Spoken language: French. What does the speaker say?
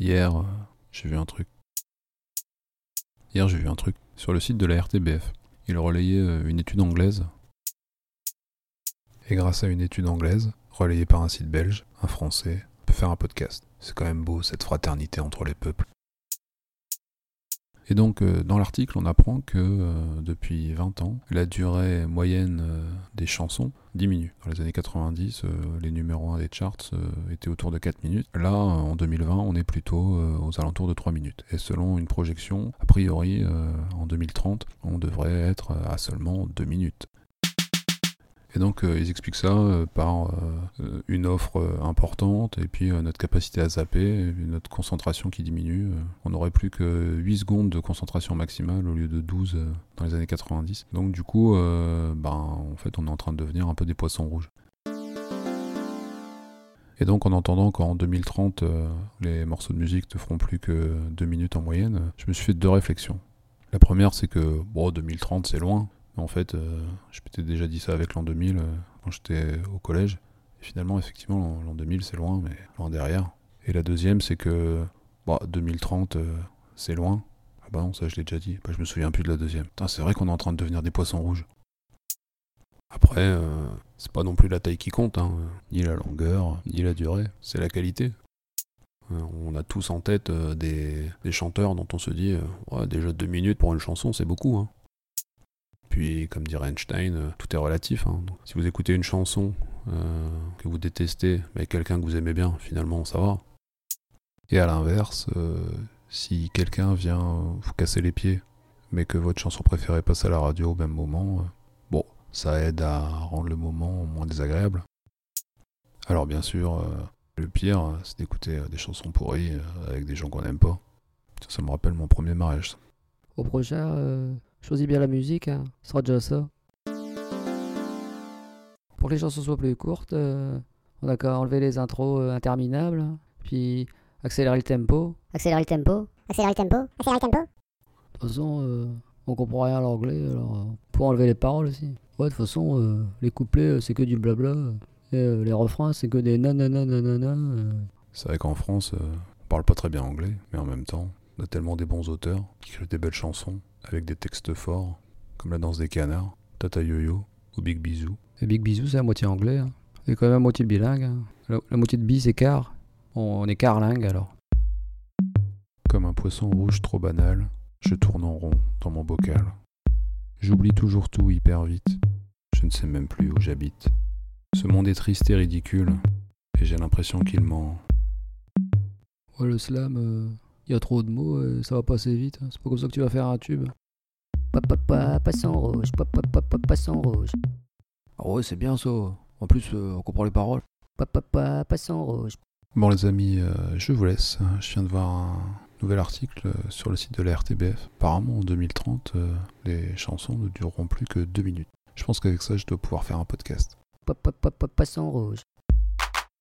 Hier, euh, j'ai vu un truc. Hier, j'ai vu un truc sur le site de la RTBF. Il relayait euh, une étude anglaise. Et grâce à une étude anglaise, relayée par un site belge, un français, peut faire un podcast. C'est quand même beau cette fraternité entre les peuples. Et donc, euh, dans l'article, on apprend que euh, depuis 20 ans, la durée moyenne euh, des chansons diminue. Dans les années 90, euh, les numéros 1 des charts étaient autour de 4 minutes. Là, en 2020, on est plutôt aux alentours de 3 minutes. Et selon une projection, a priori, en 2030, on devrait être à seulement 2 minutes. Et donc euh, ils expliquent ça euh, par euh, une offre importante et puis notre capacité à zapper, notre concentration qui diminue. On n'aurait plus que 8 secondes de concentration maximale au lieu de 12 euh, dans les années 90. Donc du coup, ben, en fait on est en train de devenir un peu des poissons rouges. Et donc en entendant qu'en 2030 euh, les morceaux de musique ne feront plus que 2 minutes en moyenne, je me suis fait deux réflexions. La première c'est que bon 2030 c'est loin, en fait euh, je m'étais déjà dit ça avec l'an 2000 euh, quand j'étais au collège. Et finalement effectivement l'an- l'an 2000 c'est loin mais loin derrière. Et la deuxième c'est que bah, 2030 euh, c'est loin. Ah bah non ça je l'ai déjà dit, bah, je me souviens plus de la deuxième. C'est vrai qu'on est en train de devenir des poissons rouges. Après, c'est pas non plus la taille qui compte, hein. ni la longueur, ni la durée, c'est la qualité. On a tous en tête des, chanteurs dont on se dit, déjà deux minutes pour une chanson, c'est beaucoup. Hein. Puis, comme dirait Einstein, euh, tout est relatif. hein. Si vous écoutez une chanson euh, que vous détestez, mais quelqu'un que vous aimez bien, finalement, ça va. Et à l'inverse, euh, si quelqu'un vient vous casser les pieds, mais que votre chanson préférée passe à la radio au même moment, bon, ça aide à rendre le moment moins désagréable. Alors bien sûr, le pire, c'est d'écouter des chansons pourries avec des gens qu'on n'aime pas. Ça, me rappelle mon premier mariage. Au prochain, choisis bien la musique, hein. ce sera déjà ça. Pour que les chansons soient plus courtes, euh, on a qu'à enlever les intros euh, interminables, puis accélérer le tempo. Accélérer le tempo. Accélérer le tempo. Accélérer le tempo. De toute façon, euh, on comprend rien à l'anglais, alors euh, pour enlever les paroles aussi. Ouais, de toute façon, euh, les couplets, c'est que du blabla. Et euh, les refrains, c'est que des nanana nanana. euh. C'est vrai qu'en France, euh, on parle pas très bien anglais, mais en même temps, on a tellement des bons auteurs qui écrivent des belles chansons avec des textes forts, comme La danse des canards, Tata Yo-Yo ou Big Bisou. Et Big Bisou, c'est à moitié anglais. hein. C'est quand même à moitié bilingue. hein. La, la moitié de bi, c'est car. On, on est carlingue alors. Comme un poisson rouge trop banal, je tourne en rond dans mon bocal. J'oublie toujours tout hyper vite. Je ne sais même plus où j'habite. Ce monde est triste et ridicule, et j'ai l'impression qu'il ment. Ouais, le slam, il y a trop de mots, euh, ça va passer vite. hein. C'est pas comme ça que tu vas faire un tube. Papa, papa, poisson rouge. Papa, papa, poisson rouge. Ah ouais, c'est bien ça. En plus, euh, on comprend les paroles. Papa, papa, poisson rouge. Bon les amis, euh, je vous laisse. Je viens de voir un nouvel article sur le site de la RTBF. Apparemment en 2030, euh, les chansons ne dureront plus que deux minutes. Je pense qu'avec ça, je dois pouvoir faire un podcast. Papa, papa, poisson rouge.